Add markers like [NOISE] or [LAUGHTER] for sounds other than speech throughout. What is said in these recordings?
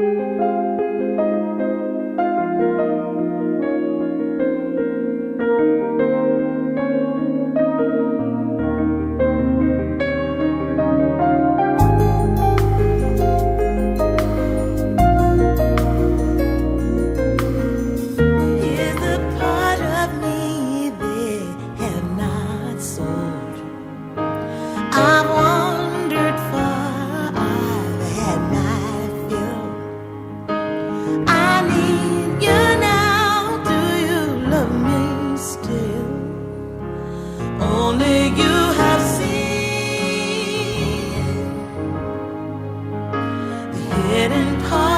Música getting past.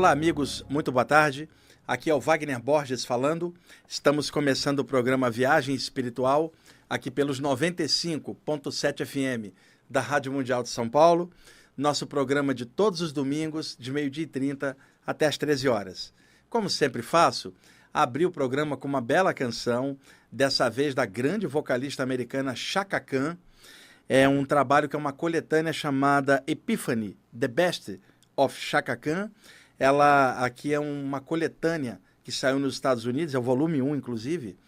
Olá, amigos, muito boa tarde. Aqui é o Wagner Borges falando. Estamos começando o programa Viagem Espiritual, aqui pelos 95.7 FM da Rádio Mundial de São Paulo. Nosso programa de todos os domingos, de meio-dia e 30 até as 13 horas. Como sempre faço, abri o programa com uma bela canção, dessa vez da grande vocalista americana Chaka Khan. É um trabalho que é uma coletânea chamada Epiphany, The Best of Chaka Khan ela aqui é uma coletânea que saiu nos Estados Unidos, é o volume 1, inclusive,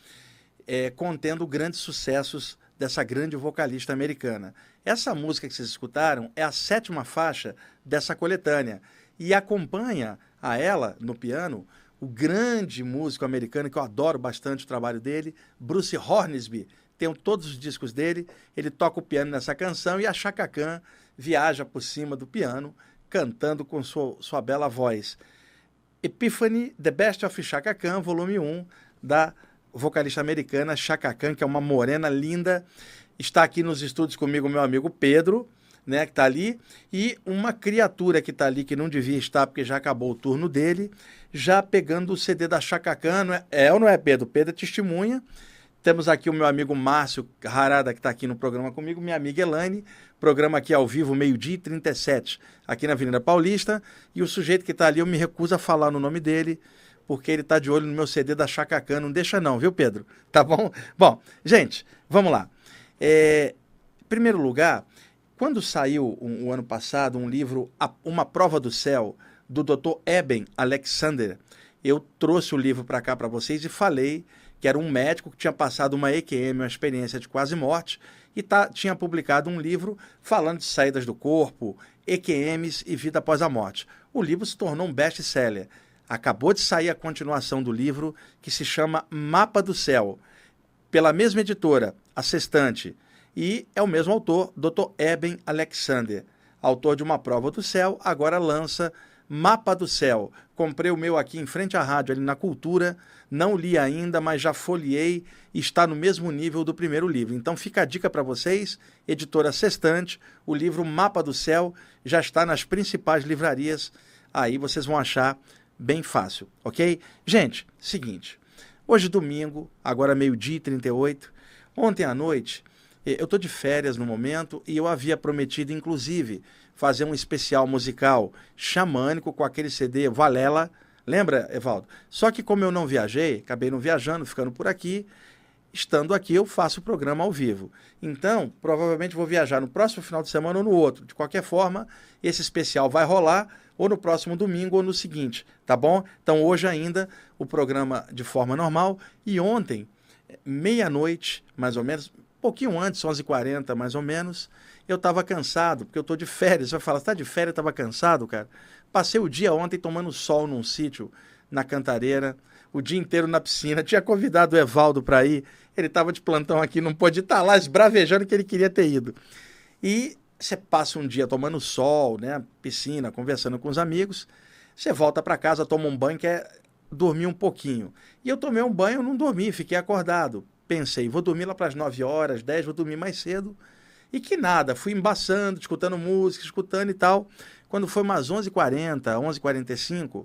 é, contendo grandes sucessos dessa grande vocalista americana. Essa música que vocês escutaram é a sétima faixa dessa coletânea e acompanha a ela no piano o grande músico americano que eu adoro bastante o trabalho dele, Bruce Hornsby. Tenho todos os discos dele, ele toca o piano nessa canção e a Chaka Khan viaja por cima do piano cantando com sua, sua bela voz. Epiphany, The Best of Chaka Khan, volume 1, da vocalista americana Chaka Khan, que é uma morena linda. Está aqui nos estúdios comigo meu amigo Pedro, né, que está ali, e uma criatura que está ali, que não devia estar porque já acabou o turno dele, já pegando o CD da Chaka Khan. É, é ou não é, Pedro? Pedro é testemunha. Temos aqui o meu amigo Márcio Harada, que está aqui no programa comigo, minha amiga Elaine, programa aqui ao vivo, meio-dia e 37, aqui na Avenida Paulista. E o sujeito que está ali, eu me recuso a falar no nome dele, porque ele está de olho no meu CD da Chacacan. Não deixa não, viu, Pedro? Tá bom? Bom, gente, vamos lá. É, primeiro lugar, quando saiu um, o ano passado um livro, Uma Prova do Céu, do Dr. Eben Alexander, eu trouxe o livro para cá para vocês e falei que era um médico que tinha passado uma EQM, uma experiência de quase morte, e tá, tinha publicado um livro falando de saídas do corpo, EQMs e vida após a morte. O livro se tornou um best-seller. Acabou de sair a continuação do livro, que se chama Mapa do Céu, pela mesma editora, a Sextante, e é o mesmo autor, Dr. Eben Alexander, autor de Uma Prova do Céu, agora lança Mapa do Céu. Comprei o meu aqui em frente à rádio, ali na Cultura. Não li ainda, mas já folheei e está no mesmo nível do primeiro livro. Então fica a dica para vocês, editora Sextante, o livro Mapa do Céu já está nas principais livrarias. Aí vocês vão achar bem fácil, ok? Gente, seguinte. Hoje domingo, agora meio-dia e 38. Ontem à noite, eu estou de férias no momento e eu havia prometido, inclusive, fazer um especial musical xamânico com aquele CD Valela. Lembra, Evaldo? Só que como eu não viajei, acabei não viajando, ficando por aqui, estando aqui eu faço o programa ao vivo. Então, provavelmente vou viajar no próximo final de semana ou no outro. De qualquer forma, esse especial vai rolar ou no próximo domingo ou no seguinte, tá bom? Então, hoje ainda o programa de forma normal e ontem, meia-noite, mais ou menos, pouquinho antes, 11h40 mais ou menos, eu estava cansado, porque eu estou de férias. Você vai falar, está de férias, estava cansado, cara? Passei o dia ontem tomando sol num sítio, na Cantareira, o dia inteiro na piscina. [LAUGHS] Tinha convidado o Evaldo para ir, ele estava de plantão aqui, não pôde estar tá lá esbravejando que ele queria ter ido. E você passa um dia tomando sol, né, piscina, conversando com os amigos, você volta para casa, toma um banho, quer dormir um pouquinho. E eu tomei um banho, não dormi, fiquei acordado. Pensei, vou dormir lá para as 9 horas, 10, vou dormir mais cedo. E que nada, fui embaçando, escutando música, escutando e tal. Quando foi umas 11h40, 11h45,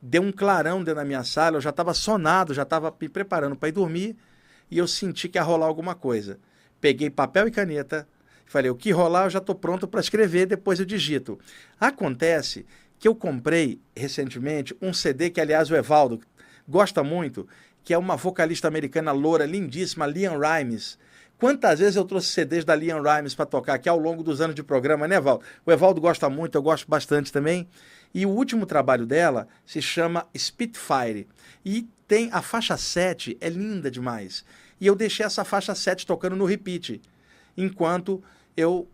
deu um clarão dentro da minha sala, eu já estava sonado, já estava me preparando para ir dormir, e eu senti que ia rolar alguma coisa. Peguei papel e caneta, falei, o que rolar eu já estou pronto para escrever, depois eu digito. Acontece que eu comprei recentemente um CD que, aliás, o Evaldo gosta muito, que é uma vocalista americana loura, lindíssima, Liam Rimes, Quantas vezes eu trouxe CDs da Liam Rimes para tocar aqui ao longo dos anos de programa, né, Evaldo? O Evaldo gosta muito, eu gosto bastante também. E o último trabalho dela se chama Spitfire. E tem a faixa 7, é linda demais. E eu deixei essa faixa 7 tocando no repeat, enquanto eu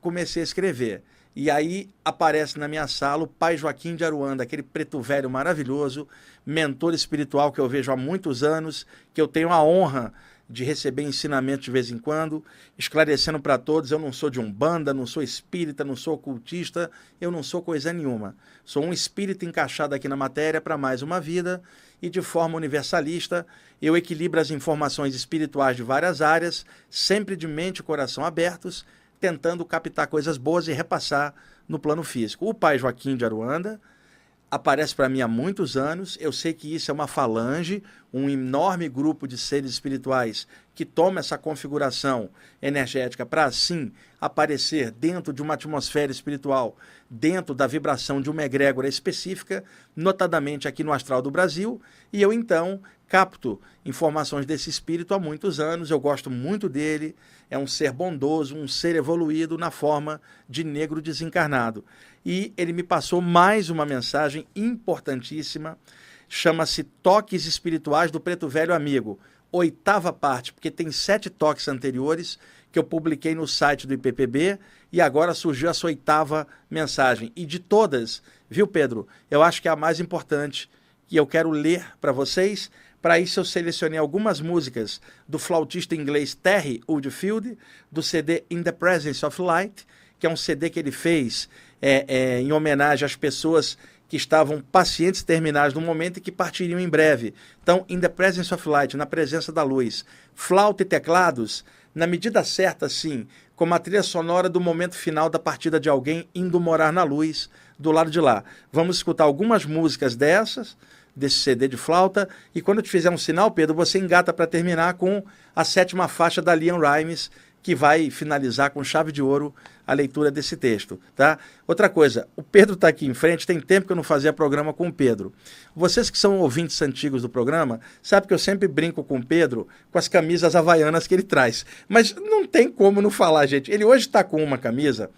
comecei a escrever. E aí aparece na minha sala o pai Joaquim de Aruanda, aquele preto velho maravilhoso, mentor espiritual que eu vejo há muitos anos, que eu tenho a honra de receber ensinamento de vez em quando, esclarecendo para todos: eu não sou de umbanda, não sou espírita, não sou ocultista, eu não sou coisa nenhuma. Sou um espírito encaixado aqui na matéria para mais uma vida e de forma universalista eu equilibro as informações espirituais de várias áreas, sempre de mente e coração abertos, tentando captar coisas boas e repassar no plano físico. O pai Joaquim de Aruanda aparece para mim há muitos anos. Eu sei que isso é uma falange, um enorme grupo de seres espirituais que toma essa configuração energética para assim aparecer dentro de uma atmosfera espiritual, dentro da vibração de uma egrégora específica, notadamente aqui no astral do Brasil, e eu então capto informações desse espírito há muitos anos, eu gosto muito dele, é um ser bondoso, um ser evoluído na forma de negro desencarnado e ele me passou mais uma mensagem importantíssima, chama-se Toques Espirituais do Preto Velho Amigo, oitava parte, porque tem sete toques anteriores que eu publiquei no site do IPPB e agora surgiu essa oitava mensagem. E de todas, viu, Pedro? Eu acho que é a mais importante que eu quero ler para vocês. Para isso, eu selecionei algumas músicas do flautista inglês Terry Woodfield, do CD In the Presence of Light, que é um CD que ele fez é, é, em homenagem às pessoas que estavam pacientes terminais no momento e que partiriam em breve. Então, in the presence of light, na presença da luz. Flauta e teclados, na medida certa, sim, como a trilha sonora do momento final da partida de alguém indo morar na luz do lado de lá. Vamos escutar algumas músicas dessas, desse CD de flauta, e quando eu te fizer um sinal, Pedro, você engata para terminar com a sétima faixa da Liam Rimes, que vai finalizar com chave de ouro a leitura desse texto, tá? Outra coisa, o Pedro está aqui em frente, tem tempo que eu não fazia programa com o Pedro. Vocês que são ouvintes antigos do programa, sabem que eu sempre brinco com o Pedro com as camisas havaianas que ele traz. Mas não tem como não falar, gente. Ele hoje está com uma camisa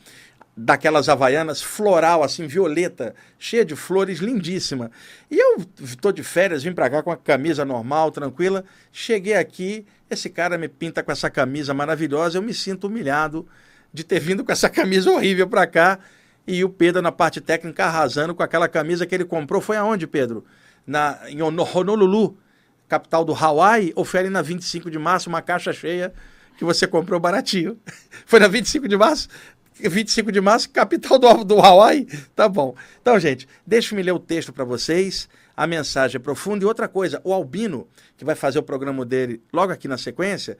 daquelas havaianas floral, assim, violeta, cheia de flores, lindíssima. E eu estou de férias, vim para cá com a camisa normal, tranquila. Cheguei aqui, esse cara me pinta com essa camisa maravilhosa, eu me sinto humilhado de ter vindo com essa camisa horrível para cá. E o Pedro na parte técnica arrasando com aquela camisa que ele comprou. Foi aonde, Pedro? Na, em Honolulu, capital do Hawaii, ali na 25 de março, uma caixa cheia que você comprou baratinho. [LAUGHS] Foi na 25 de março? 25 de março, capital do, do Hawaii? Tá bom. Então, gente, deixa-me ler o texto para vocês. A mensagem é profunda. E outra coisa, o Albino, que vai fazer o programa dele logo aqui na sequência,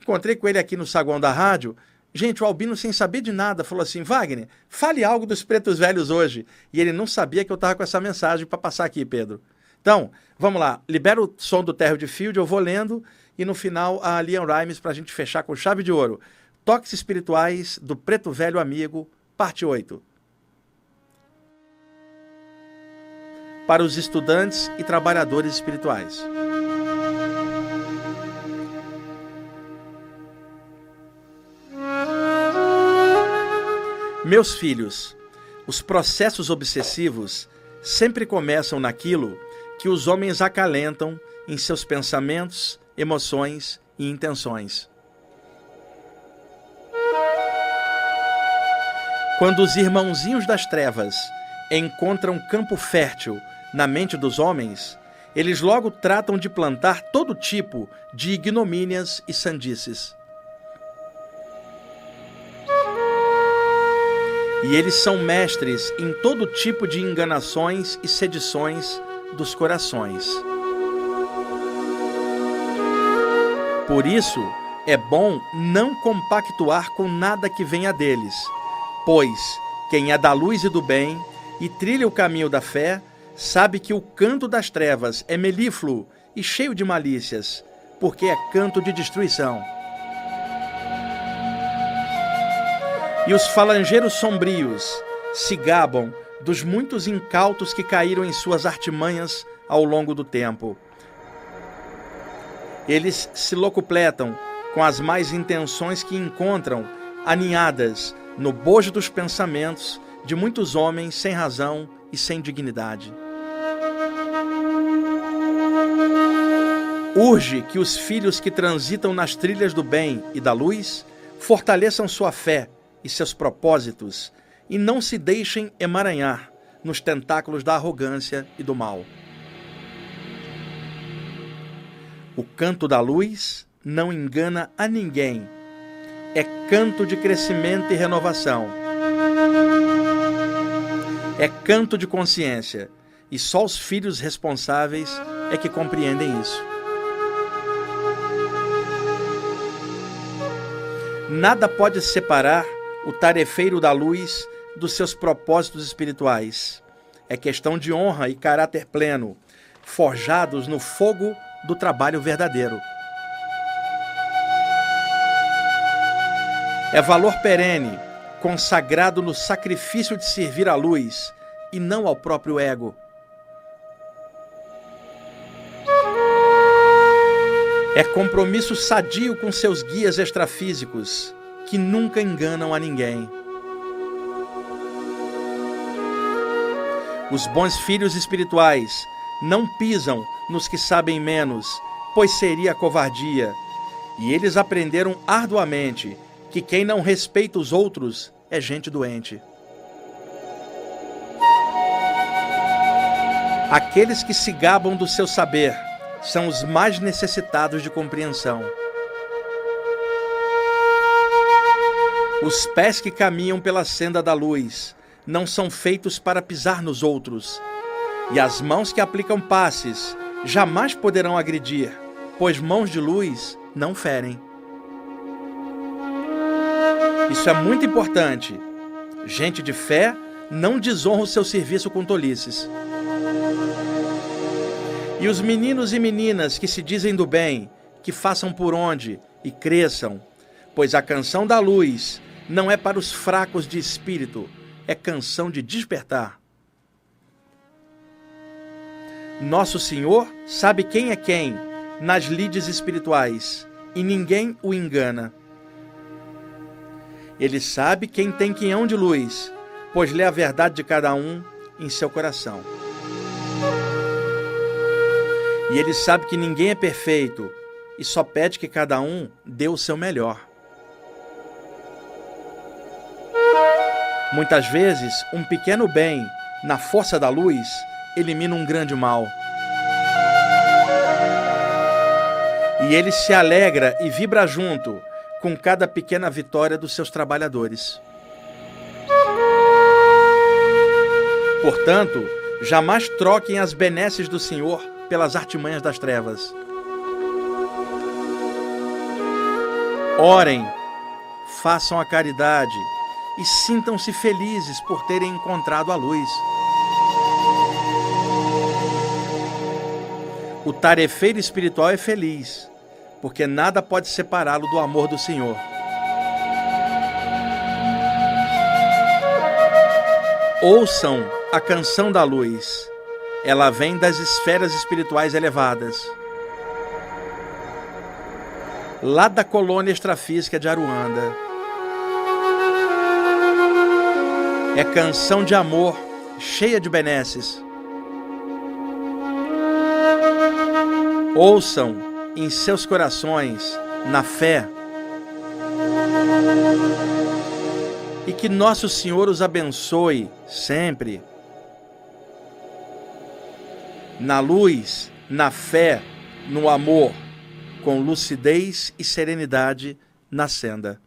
encontrei com ele aqui no saguão da rádio. Gente, o Albino, sem saber de nada, falou assim: Wagner, fale algo dos pretos velhos hoje. E ele não sabia que eu estava com essa mensagem para passar aqui, Pedro. Então, vamos lá. Libera o som do Terro de Field, eu vou lendo. E no final, a Liam Rimes para a gente fechar com chave de ouro. Toques Espirituais do Preto Velho Amigo, parte 8. Para os estudantes e trabalhadores espirituais. Meus filhos, os processos obsessivos sempre começam naquilo que os homens acalentam em seus pensamentos, emoções e intenções. Quando os irmãozinhos das trevas encontram campo fértil na mente dos homens, eles logo tratam de plantar todo tipo de ignomínias e sandices. E eles são mestres em todo tipo de enganações e sedições dos corações. Por isso, é bom não compactuar com nada que venha deles Pois quem é da luz e do bem e trilha o caminho da fé, sabe que o canto das trevas é melífluo e cheio de malícias, porque é canto de destruição. E os falangeiros sombrios se gabam dos muitos incautos que caíram em suas artimanhas ao longo do tempo. Eles se locupletam com as mais intenções que encontram aninhadas no bojo dos pensamentos de muitos homens sem razão e sem dignidade. Urge que os filhos que transitam nas trilhas do bem e da luz fortaleçam sua fé e seus propósitos e não se deixem emaranhar nos tentáculos da arrogância e do mal. O canto da luz não engana a ninguém é canto de crescimento e renovação. É canto de consciência. E só os filhos responsáveis é que compreendem isso. Nada pode separar o tarefeiro da luz dos seus propósitos espirituais. É questão de honra e caráter pleno, forjados no fogo do trabalho verdadeiro. É valor perene, consagrado no sacrifício de servir à luz e não ao próprio ego. É compromisso sadio com seus guias extrafísicos, que nunca enganam a ninguém. Os bons filhos espirituais não pisam nos que sabem menos, pois seria covardia. E eles aprenderam arduamente que quem não respeita os outros é gente doente. Aqueles que se gabam do seu saber são os mais necessitados de compreensão. Os pés que caminham pela senda da luz não são feitos para pisar nos outros, e as mãos que aplicam passes jamais poderão agredir, pois mãos de luz não ferem. Isso é muito importante. Gente de fé não desonra o seu serviço com tolices. E os meninos e meninas que se dizem do bem, que façam por onde e cresçam, pois a canção da luz não é para os fracos de espírito, é canção de despertar. Nosso Senhor sabe quem é quem nas lides espirituais e ninguém o engana. Ele sabe quem tem quinhão de luz, pois lê a verdade de cada um em seu coração. E ele sabe que ninguém é perfeito e só pede que cada um dê o seu melhor. Muitas vezes, um pequeno bem, na força da luz, elimina um grande mal. E ele se alegra e vibra junto com cada pequena vitória dos seus trabalhadores. Portanto, jamais troquem as benesses do Senhor pelas artimanhas das trevas. Orem, façam a caridade e sintam-se felizes por terem encontrado a luz. O tarefeiro espiritual é feliz, porque nada pode separá-lo do amor do Senhor. Ouçam a canção da luz. Ela vem das esferas espirituais elevadas. Lá da colônia extrafísica de Aruanda. É canção de amor, cheia de benesses. Ouçam em seus corações, na fé. E que nosso Senhor os abençoe sempre. Na luz, na fé, no amor, com lucidez e serenidade na senda.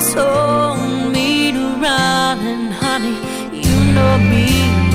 told me to run, and honey, you know me.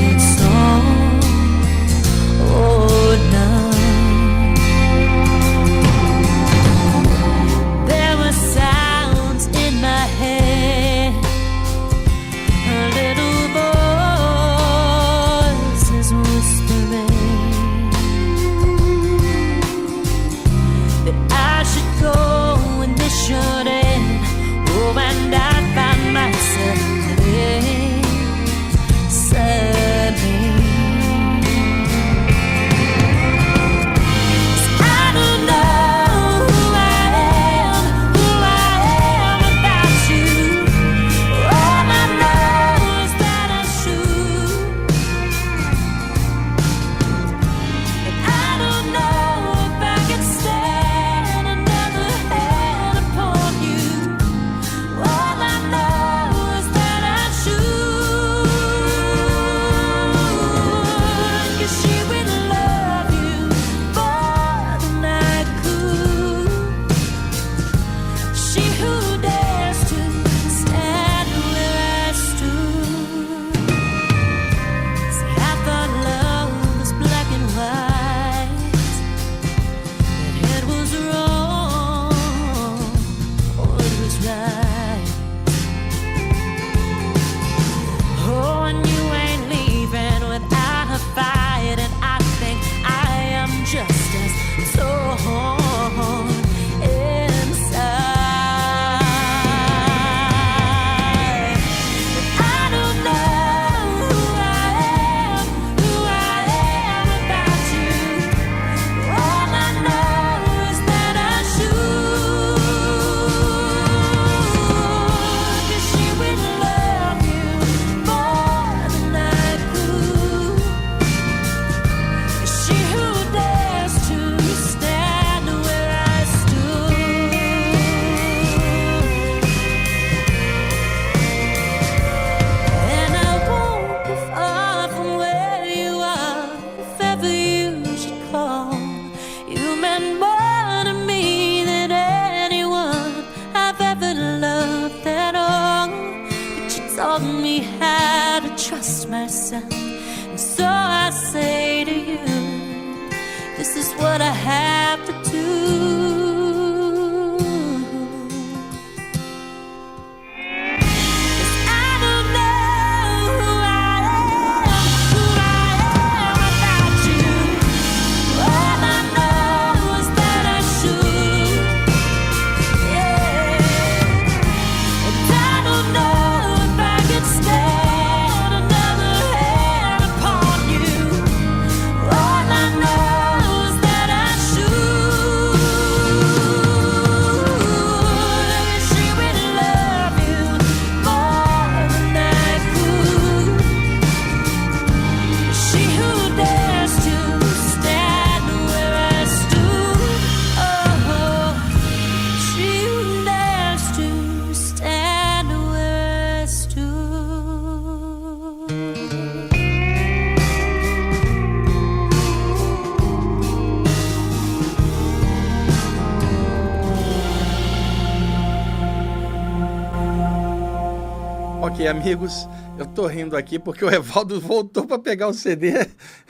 Amigos. Eu tô rindo aqui porque o Evaldo [LAUGHS] voltou para pegar o CD.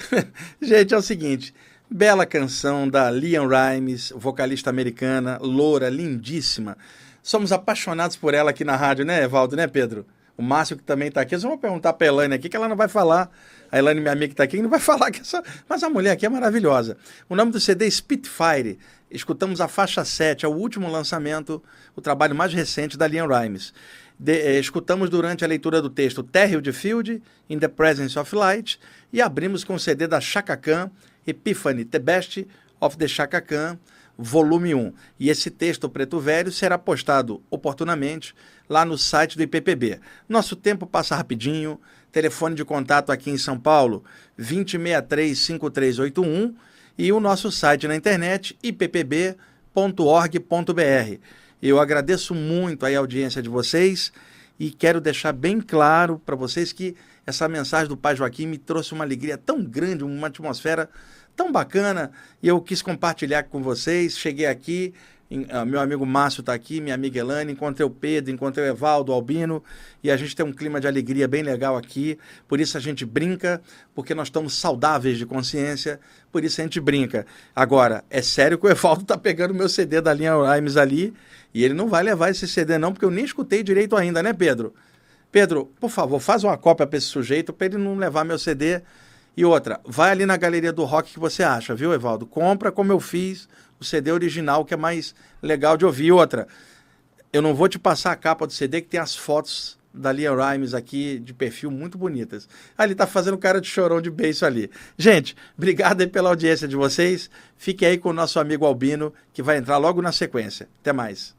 [LAUGHS] Gente, é o seguinte: bela canção da Liam Rimes, vocalista americana, loura, lindíssima. Somos apaixonados por ela aqui na rádio, né, Evaldo, né, Pedro? O Márcio que também está aqui. Eu vou perguntar para a Elaine aqui, que ela não vai falar. A Elaine, minha amiga que está aqui, não vai [LAUGHS] falar que essa. Mas a mulher aqui é maravilhosa. O nome do CD é Spitfire. Escutamos a faixa 7, é o último lançamento, o trabalho mais recente da Liam Rimes. De, eh, escutamos durante a leitura do texto Terry de Field, In the Presence of Light, e abrimos com o CD da Chaka Khan, Epiphany, The Best of the Chaka Khan, volume 1. E esse texto preto velho será postado oportunamente lá no site do IPPB. Nosso tempo passa rapidinho. Telefone de contato aqui em São Paulo, 2063-5381 e o nosso site na internet, ippb.org.br. Eu agradeço muito a audiência de vocês e quero deixar bem claro para vocês que essa mensagem do Pai Joaquim me trouxe uma alegria tão grande, uma atmosfera tão bacana e eu quis compartilhar com vocês. Cheguei aqui, meu amigo Márcio está aqui, minha amiga Elane, encontrei o Pedro, encontrei o Evaldo, o Albino e a gente tem um clima de alegria bem legal aqui. Por isso a gente brinca, porque nós estamos saudáveis de consciência, por isso a gente brinca. Agora, é sério que o Evaldo está pegando meu CD da linha Rhymes ali e ele não vai levar esse CD não, porque eu nem escutei direito ainda, né, Pedro? Pedro, por favor, faz uma cópia para esse sujeito para ele não levar meu CD. E outra, vai ali na galeria do rock que você acha, viu, Evaldo? Compra como eu fiz o CD original, que é mais legal de ouvir. Outra, eu não vou te passar a capa do CD que tem as fotos da Lia Rimes aqui de perfil muito bonitas. Ah, ele tá fazendo cara de chorão de beijo ali. Gente, obrigado aí pela audiência de vocês. Fique aí com o nosso amigo Albino, que vai entrar logo na sequência. Até mais.